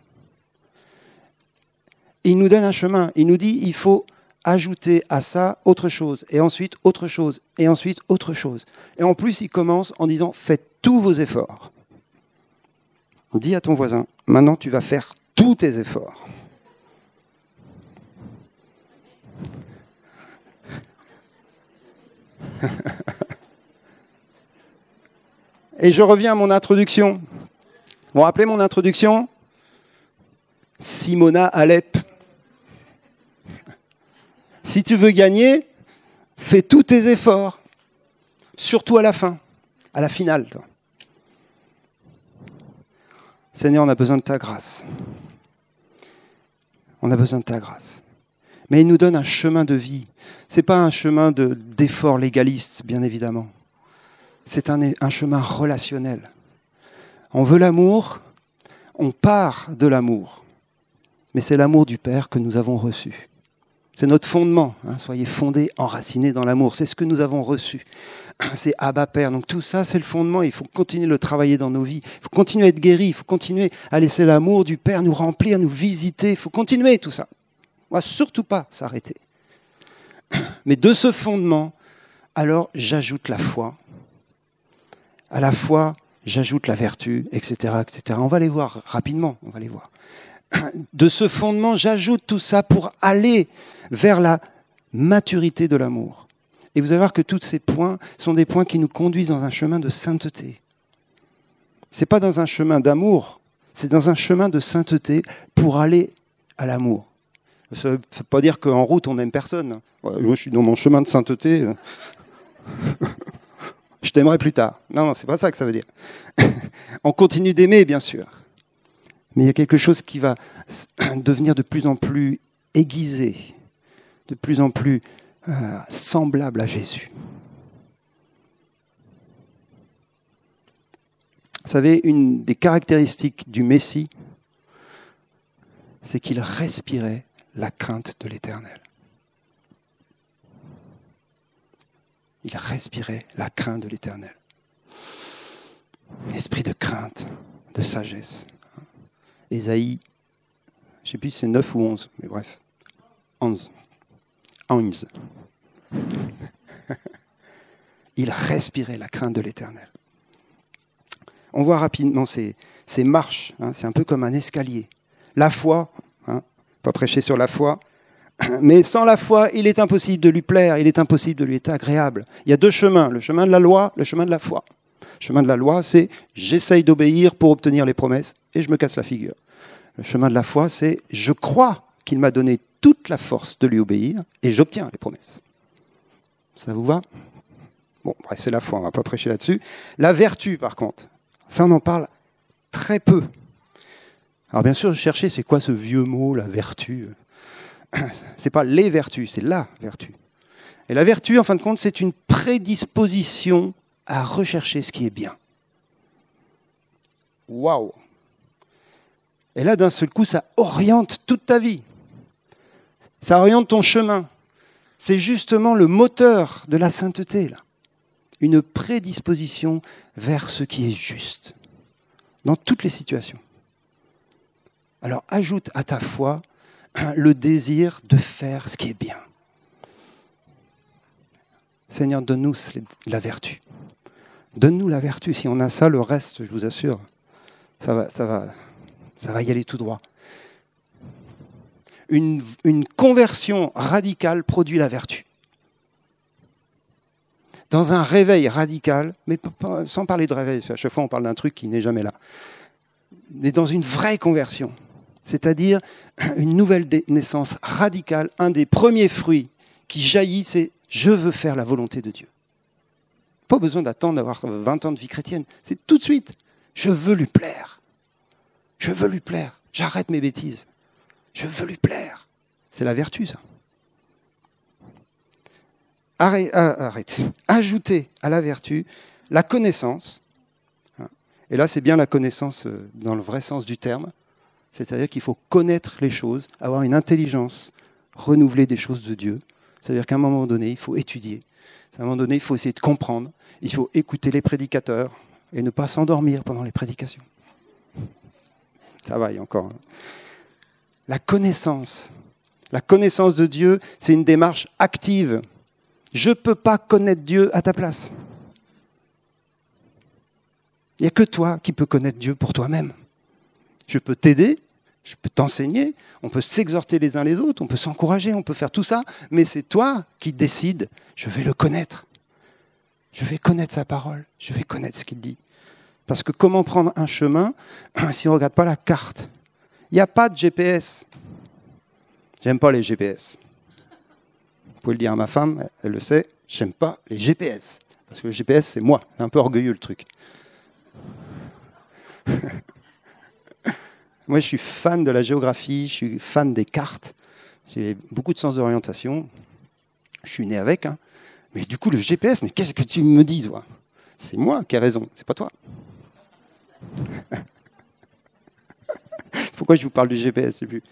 Il nous donne un chemin. Il nous dit il faut ajouter à ça autre chose, et ensuite autre chose, et ensuite autre chose. Et en plus, il commence en disant faites tous vos efforts. Dis à ton voisin, maintenant tu vas faire tous tes efforts. Et je reviens à mon introduction. Vous vous rappelez mon introduction? Simona Alep. Si tu veux gagner, fais tous tes efforts, surtout à la fin, à la finale. Seigneur, on a besoin de ta grâce. On a besoin de ta grâce. Mais il nous donne un chemin de vie. Ce n'est pas un chemin d'effort légaliste, bien évidemment. C'est un chemin relationnel. On veut l'amour, on part de l'amour. Mais c'est l'amour du Père que nous avons reçu. C'est notre fondement. Hein. soyez fondés, enracinés dans l'amour. C'est ce que nous avons reçu. C'est Abba Père. Donc tout ça, c'est le fondement. Il faut continuer de le travailler dans nos vies. Il faut continuer à être guéri. Il faut continuer à laisser l'amour du Père nous remplir, nous visiter. Il faut continuer tout ça. On va surtout pas s'arrêter. Mais de ce fondement, alors j'ajoute la foi. À la foi, j'ajoute la vertu, etc., etc. On va les voir rapidement. On va les voir. De ce fondement, j'ajoute tout ça pour aller vers la maturité de l'amour. Et vous allez voir que tous ces points sont des points qui nous conduisent dans un chemin de sainteté. Ce n'est pas dans un chemin d'amour, c'est dans un chemin de sainteté pour aller à l'amour. Ça ne veut pas dire qu'en route, on n'aime personne. moi, je suis dans mon chemin de sainteté. Je t'aimerai plus tard. Non, non, c'est pas ça que ça veut dire. on continue d'aimer, bien sûr. Mais il y a quelque chose qui va devenir de plus en plus aiguisé, de plus en plus euh, semblable à Jésus. Vous savez, une des caractéristiques du Messie, c'est qu'il respirait la crainte de l'Éternel. Il respirait la crainte de l'Éternel. Esprit de crainte, de sagesse. Ésaïe, je ne sais plus si c'est 9 ou 11, mais bref, 11. il respirait la crainte de l'Éternel. On voit rapidement ces, ces marches, hein, c'est un peu comme un escalier. La foi, hein, pas prêcher sur la foi, mais sans la foi, il est impossible de lui plaire, il est impossible de lui être agréable. Il y a deux chemins, le chemin de la loi, le chemin de la foi. Le chemin de la loi, c'est j'essaye d'obéir pour obtenir les promesses et je me casse la figure. Le chemin de la foi, c'est je crois qu'il m'a donné toute la force de lui obéir et j'obtiens les promesses. Ça vous va? Bon, bref, c'est la foi, on ne va pas prêcher là-dessus. La vertu, par contre, ça on en parle très peu. Alors bien sûr, je cherchais, c'est quoi ce vieux mot, la vertu? C'est pas les vertus, c'est la vertu. Et la vertu, en fin de compte, c'est une prédisposition à rechercher ce qui est bien. Waouh Et là, d'un seul coup, ça oriente toute ta vie. Ça oriente ton chemin. C'est justement le moteur de la sainteté, là. Une prédisposition vers ce qui est juste, dans toutes les situations. Alors ajoute à ta foi le désir de faire ce qui est bien. Seigneur, donne-nous la vertu. Donne-nous la vertu. Si on a ça, le reste, je vous assure, ça va, ça va, ça va y aller tout droit. Une, une conversion radicale produit la vertu. Dans un réveil radical, mais sans parler de réveil, à chaque fois on parle d'un truc qui n'est jamais là, mais dans une vraie conversion, c'est-à-dire une nouvelle naissance radicale, un des premiers fruits qui jaillit, c'est je veux faire la volonté de Dieu. Pas besoin d'attendre d'avoir 20 ans de vie chrétienne. C'est tout de suite. Je veux lui plaire. Je veux lui plaire. J'arrête mes bêtises. Je veux lui plaire. C'est la vertu, ça. Euh, arrêtez. Ajouter à la vertu la connaissance. Et là, c'est bien la connaissance euh, dans le vrai sens du terme. C'est-à-dire qu'il faut connaître les choses, avoir une intelligence renouvelée des choses de Dieu. C'est-à-dire qu'à un moment donné, il faut étudier. À un moment donné, il faut essayer de comprendre. Il faut écouter les prédicateurs et ne pas s'endormir pendant les prédications. Ça va, y encore. Hein. La connaissance. La connaissance de Dieu, c'est une démarche active. Je ne peux pas connaître Dieu à ta place. Il n'y a que toi qui peux connaître Dieu pour toi-même. Je peux t'aider, je peux t'enseigner, on peut s'exhorter les uns les autres, on peut s'encourager, on peut faire tout ça, mais c'est toi qui décides, je vais le connaître. Je vais connaître sa parole, je vais connaître ce qu'il dit. Parce que comment prendre un chemin si on ne regarde pas la carte? Il n'y a pas de GPS. J'aime pas les GPS. Vous pouvez le dire à ma femme, elle le sait, j'aime pas les GPS. Parce que le GPS, c'est moi. Un peu orgueilleux le truc. moi, je suis fan de la géographie, je suis fan des cartes. J'ai beaucoup de sens d'orientation. Je suis né avec. Hein. Mais du coup, le GPS, mais qu'est-ce que tu me dis, toi? C'est moi qui ai raison, c'est pas toi. Pourquoi je vous parle du GPS plus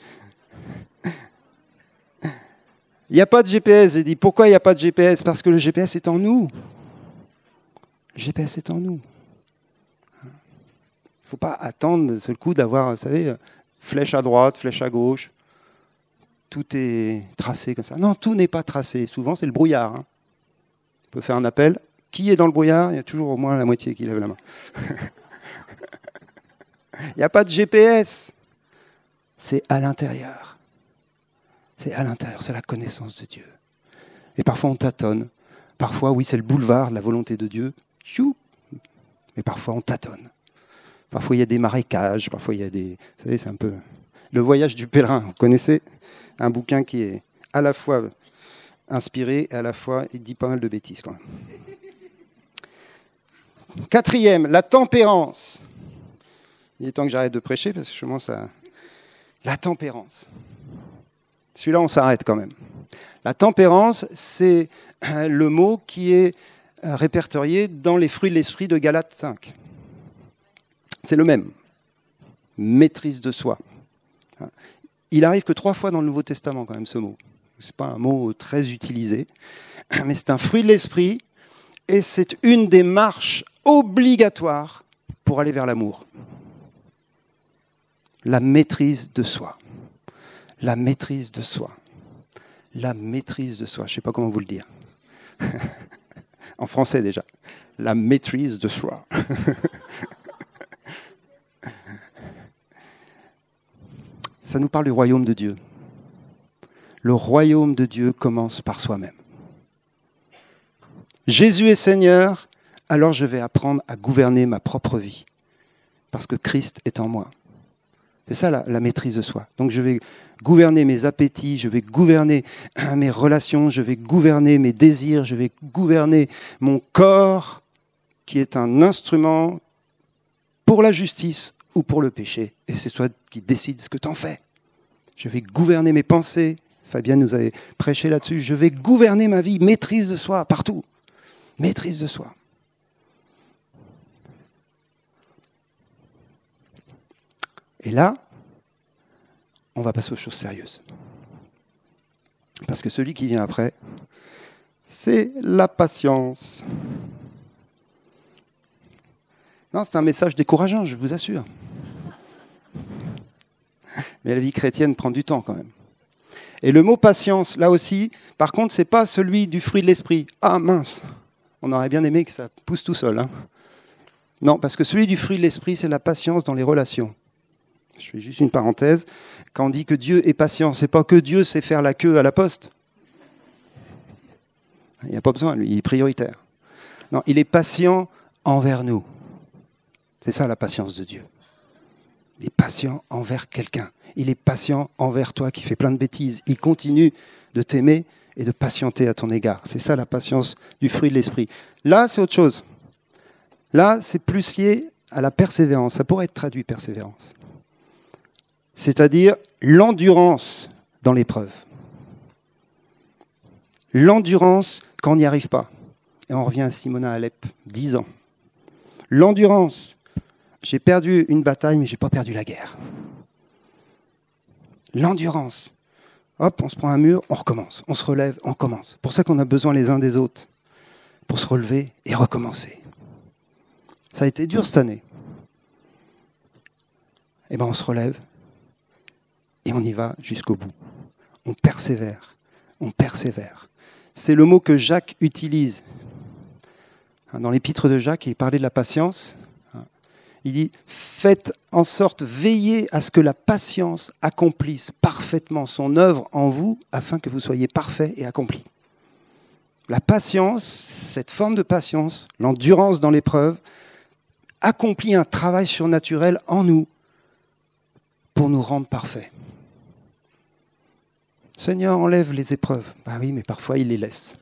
Il n'y a pas de GPS. J'ai dit, pourquoi il n'y a pas de GPS Parce que le GPS est en nous. Le GPS est en nous. Faut pas attendre ce coup d'avoir, vous savez, flèche à droite, flèche à gauche. Tout est tracé comme ça. Non, tout n'est pas tracé. Souvent, c'est le brouillard. Hein. On peut faire un appel. Qui est dans le brouillard? Il y a toujours au moins la moitié qui lève la main. Il n'y a pas de GPS. C'est à l'intérieur. C'est à l'intérieur, c'est la connaissance de Dieu. Et parfois on tâtonne. Parfois, oui, c'est le boulevard de la volonté de Dieu. Mais parfois on tâtonne. Parfois il y a des marécages, parfois il y a des... Vous savez, c'est un peu... Le voyage du pèlerin, vous connaissez Un bouquin qui est à la fois inspiré et à la fois il dit pas mal de bêtises quand même. Quatrième, la tempérance. Il est temps que j'arrête de prêcher parce que je commence à... La tempérance. Celui-là, on s'arrête quand même. La tempérance, c'est le mot qui est répertorié dans les fruits de l'esprit de Galates 5. C'est le même. Maîtrise de soi. Il arrive que trois fois dans le Nouveau Testament, quand même, ce mot. Ce n'est pas un mot très utilisé, mais c'est un fruit de l'esprit et c'est une des marches obligatoires pour aller vers l'amour. La maîtrise de soi. La maîtrise de soi. La maîtrise de soi. Je ne sais pas comment vous le dire. en français déjà. La maîtrise de soi. Ça nous parle du royaume de Dieu. Le royaume de Dieu commence par soi-même. Jésus est Seigneur, alors je vais apprendre à gouverner ma propre vie, parce que Christ est en moi. C'est ça la, maîtrise de soi. Donc je vais gouverner mes appétits, je vais gouverner mes relations, je vais gouverner mes désirs, je vais gouverner mon corps, qui est un instrument pour la justice ou pour le péché. Et c'est toi qui décides ce que tu en fais. Je vais gouverner mes pensées. Fabien nous avait prêché là-dessus. Je vais gouverner ma vie, maîtrise de soi, partout. Maîtrise de soi. Et là, on va passer aux choses sérieuses. Parce que celui qui vient après, c'est la patience. Non, c'est un message décourageant, je vous assure. Mais la vie chrétienne prend du temps quand même. Et le mot patience, là aussi, par contre, c'est pas celui du fruit de l'esprit. Ah mince, on aurait bien aimé que ça pousse tout seul. Hein. Non, parce que celui du fruit de l'esprit, c'est la patience dans les relations. Je fais juste une parenthèse. Quand on dit que Dieu est patient, c'est pas que Dieu sait faire la queue à la poste. Il n'y a pas besoin, lui, il est prioritaire. Non, il est patient envers nous. C'est ça la patience de Dieu. Il est patient envers quelqu'un. Il est patient envers toi qui fais plein de bêtises. Il continue de t'aimer et de patienter à ton égard. C'est ça la patience du fruit de l'esprit. Là, c'est autre chose. Là, c'est plus lié à la persévérance. Ça pourrait être traduit persévérance. C'est-à-dire l'endurance dans l'épreuve. L'endurance quand on n'y arrive pas. Et on revient à Simona Alep, 10 ans. L'endurance j'ai perdu une bataille, mais je n'ai pas perdu la guerre. L'endurance. Hop, on se prend un mur, on recommence. On se relève, on commence. Pour ça qu'on a besoin les uns des autres. Pour se relever et recommencer. Ça a été dur cette année. Eh bien, on se relève et on y va jusqu'au bout. On persévère. On persévère. C'est le mot que Jacques utilise. Dans l'épître de Jacques, il parlait de la patience. Il dit Faites en sorte, veillez à ce que la patience accomplisse parfaitement son œuvre en vous, afin que vous soyez parfait et accompli. La patience, cette forme de patience, l'endurance dans l'épreuve, accomplit un travail surnaturel en nous pour nous rendre parfaits. Seigneur, enlève les épreuves. Ben oui, mais parfois il les laisse.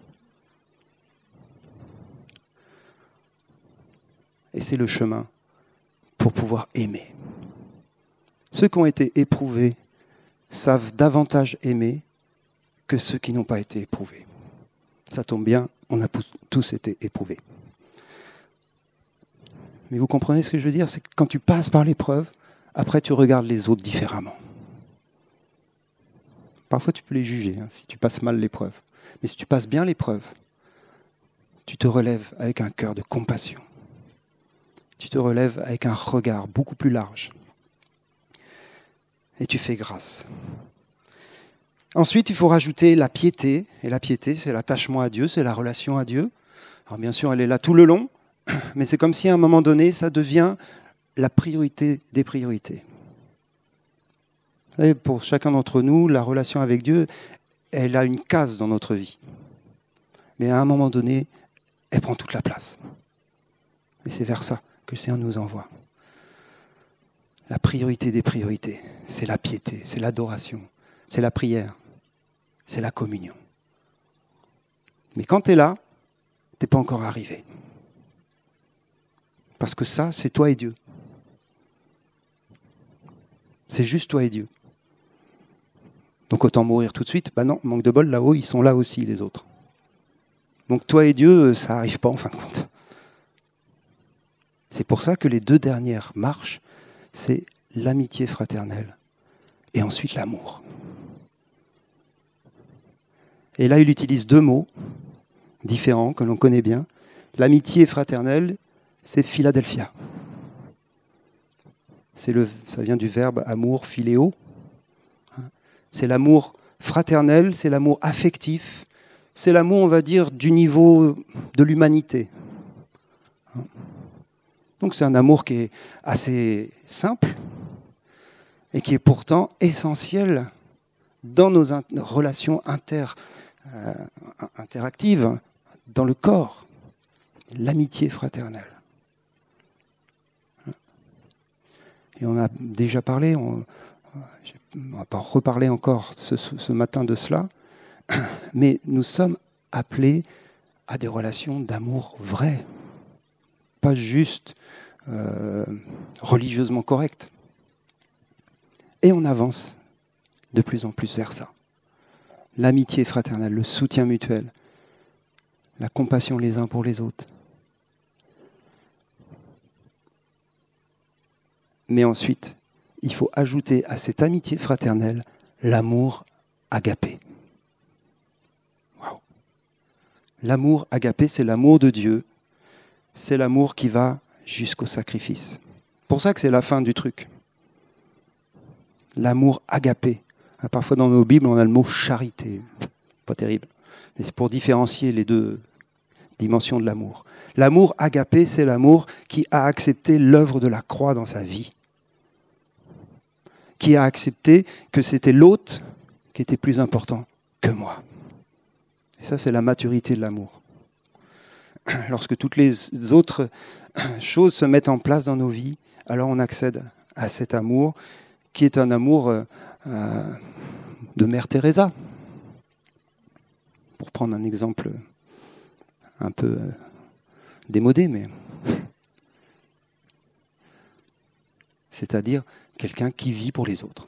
Et c'est le chemin pour pouvoir aimer. Ceux qui ont été éprouvés savent davantage aimer que ceux qui n'ont pas été éprouvés. Ça tombe bien, on a tous été éprouvés. Mais vous comprenez ce que je veux dire? C'est que quand tu passes par l'épreuve, après tu regardes les autres différemment. Parfois tu peux les juger hein, si tu passes mal l'épreuve. Mais si tu passes bien l'épreuve, tu te relèves avec un cœur de compassion tu te relèves avec un regard beaucoup plus large. Et tu fais grâce. Ensuite, il faut rajouter la piété. Et la piété, c'est l'attachement à Dieu, c'est la relation à Dieu. Alors bien sûr, elle est là tout le long, mais c'est comme si à un moment donné, ça devient la priorité des priorités. Pour chacun d'entre nous, la relation avec Dieu, elle a une case dans notre vie. Mais à un moment donné, elle prend toute la place. Et c'est vers ça que le Seigneur nous envoie. La priorité des priorités, c'est la piété, c'est l'adoration, c'est la prière, c'est la communion. Mais quand tu es là, tu n'es pas encore arrivé. Parce que ça, c'est toi et Dieu. C'est juste toi et Dieu. Donc autant mourir tout de suite. Ben non, manque de bol, là-haut, ils sont là aussi, les autres. Donc toi et Dieu, ça n'arrive pas en fin de compte. C'est pour ça que les deux dernières marches, c'est l'amitié fraternelle et ensuite l'amour. Et là, il utilise deux mots différents que l'on connaît bien. L'amitié fraternelle, c'est Philadelphia. Ça vient du verbe amour, philéo. C'est l'amour fraternel, c'est l'amour affectif, c'est l'amour, on va dire, du niveau de l'humanité. Donc c'est un amour qui est assez simple et qui est pourtant essentiel dans nos relations euh, interactives, dans le corps, l'amitié fraternelle. Et on a déjà parlé, on ne va pas reparler encore ce, matin de cela, mais nous sommes appelés à des relations d'amour vraies, pas juste euh, religieusement correctes. Et on avance de plus en plus vers ça. L'amitié fraternelle, le soutien mutuel, la compassion les uns pour les autres. Mais ensuite, il faut ajouter à cette amitié fraternelle l'amour agapé. L'amour agapé, c'est l'amour de Dieu. C'est l'amour qui va jusqu'au sacrifice. Pour ça que c'est la fin du truc. L'amour agapé. Ah, parfois dans nos Bibles, on a le mot charité. Pas terrible. Mais c'est pour différencier les deux dimensions de l'amour. L'amour agapé, c'est l'amour qui a accepté l'œuvre de la croix dans sa vie. Qui a accepté que c'était l'autre qui était plus important que moi. Et ça, c'est la maturité de l'amour. Lorsque toutes les autres choses se mettent en place dans nos vies, alors on accède à cet amour qui est un amour euh, euh, de Mère Teresa. Pour prendre un exemple un peu euh, démodé, mais c'est-à-dire quelqu'un qui vit pour les autres.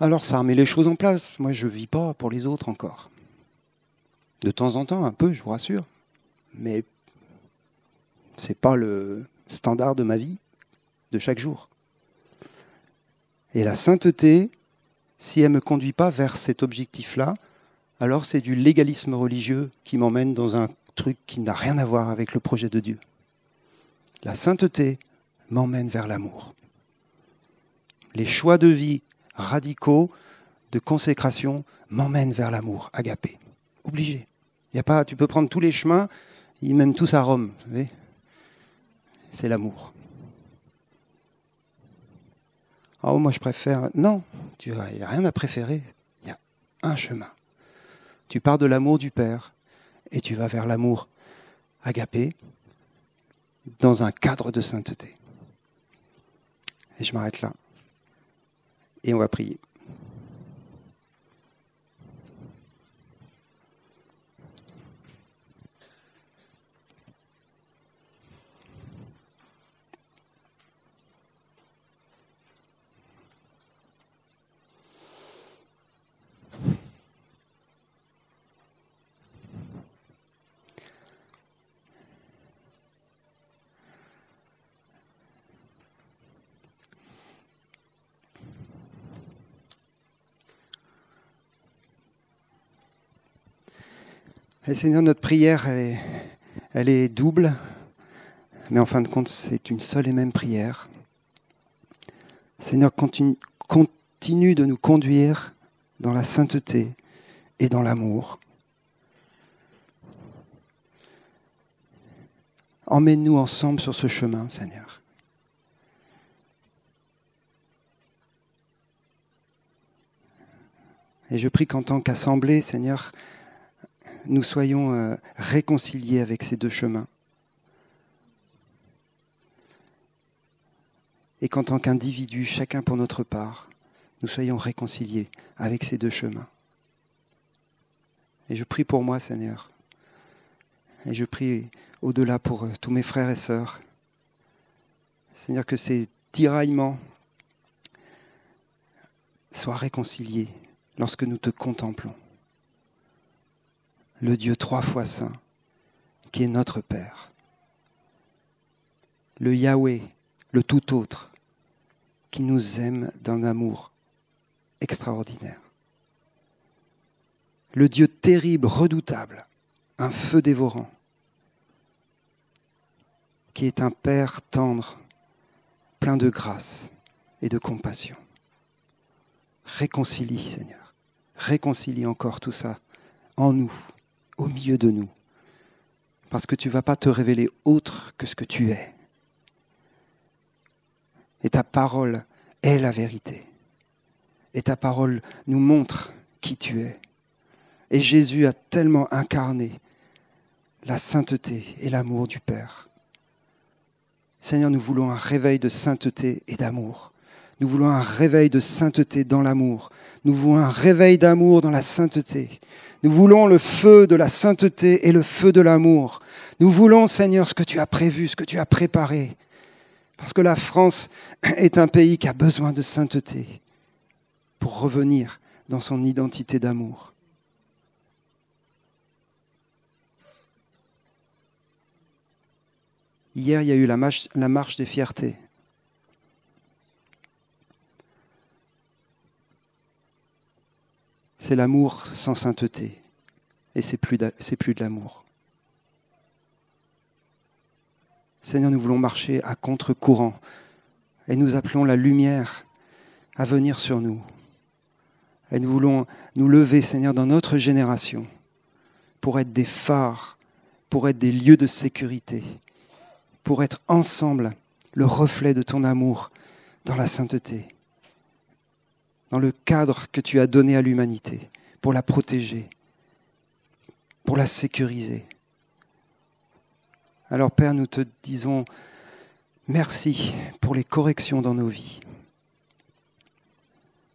Alors ça remet les choses en place. Moi, je ne vis pas pour les autres encore. De temps en temps, un peu, je vous rassure. Mais ce n'est pas le standard de ma vie de chaque jour. Et la sainteté, si elle ne me conduit pas vers cet objectif-là, alors c'est du légalisme religieux qui m'emmène dans un truc qui n'a rien à voir avec le projet de Dieu. La sainteté m'emmène vers l'amour. Les choix de vie radicaux de consécration m'emmènent vers l'amour, agapé. Obligé. Y a pas, tu peux prendre tous les chemins, ils mènent tous à Rome. Vous savez C'est l'amour. Oh, moi je préfère. Non, tu n'y a rien à préférer. Il y a un chemin. Tu pars de l'amour du Père et tu vas vers l'amour agapé dans un cadre de sainteté. Et je m'arrête là et on va prier. Seigneur, notre prière, elle est, double, mais en fin de compte, c'est une seule et même prière. Seigneur, continue de nous conduire dans la sainteté et dans l'amour. Emmène-nous ensemble sur ce chemin, Seigneur. Et je prie qu'en tant qu'assemblée, Seigneur, nous soyons euh, réconciliés avec ces deux chemins. Et qu'en tant qu'individus, chacun pour notre part, nous soyons réconciliés avec ces deux chemins. Et je prie pour moi, Seigneur. Et je prie au-delà pour euh, tous mes frères et sœurs. Seigneur, que ces tiraillements soient réconciliés lorsque nous te contemplons le Dieu trois fois saint, qui est notre Père. Le Yahweh, le tout autre, qui nous aime d'un amour extraordinaire. Le Dieu terrible, redoutable, un feu dévorant, qui est un Père tendre, plein de grâce et de compassion. Réconcilie, Seigneur. Réconcilie encore tout ça en nous, au milieu de nous, parce que tu ne vas pas te révéler autre que ce que tu es. Et ta parole est la vérité. Et ta parole nous montre qui tu es. Et Jésus a tellement incarné la sainteté et l'amour du Père. Seigneur, nous voulons un réveil de sainteté et d'amour. Nous voulons un réveil de sainteté dans l'amour. Nous voulons un réveil d'amour dans la sainteté. Nous voulons le feu de la sainteté et le feu de l'amour. Nous voulons, Seigneur, ce que tu as prévu, ce que tu as préparé. Parce que la France est un pays qui a besoin de sainteté pour revenir dans son identité d'amour. Hier, il y a eu la marche, des fiertés. C'est l'amour sans sainteté. Et c'est plus, c'est plus de l'amour. Seigneur, nous voulons marcher à contre-courant. Et nous appelons la lumière à venir sur nous. Et nous voulons nous lever, Seigneur, dans notre génération pour être des phares, pour être des lieux de sécurité, pour être ensemble le reflet de ton amour dans la sainteté, dans le cadre que tu as donné à l'humanité, pour la protéger, pour la sécuriser. Alors Père, nous te disons merci pour les corrections dans nos vies.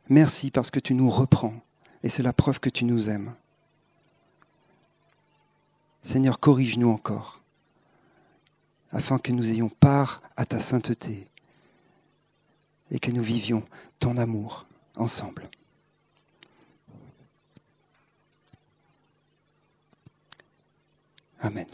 Merci parce que tu nous reprends et c'est la preuve que tu nous aimes. Seigneur, corrige-nous encore afin que nous ayons part à ta sainteté et que nous vivions ton amour ensemble. Amen.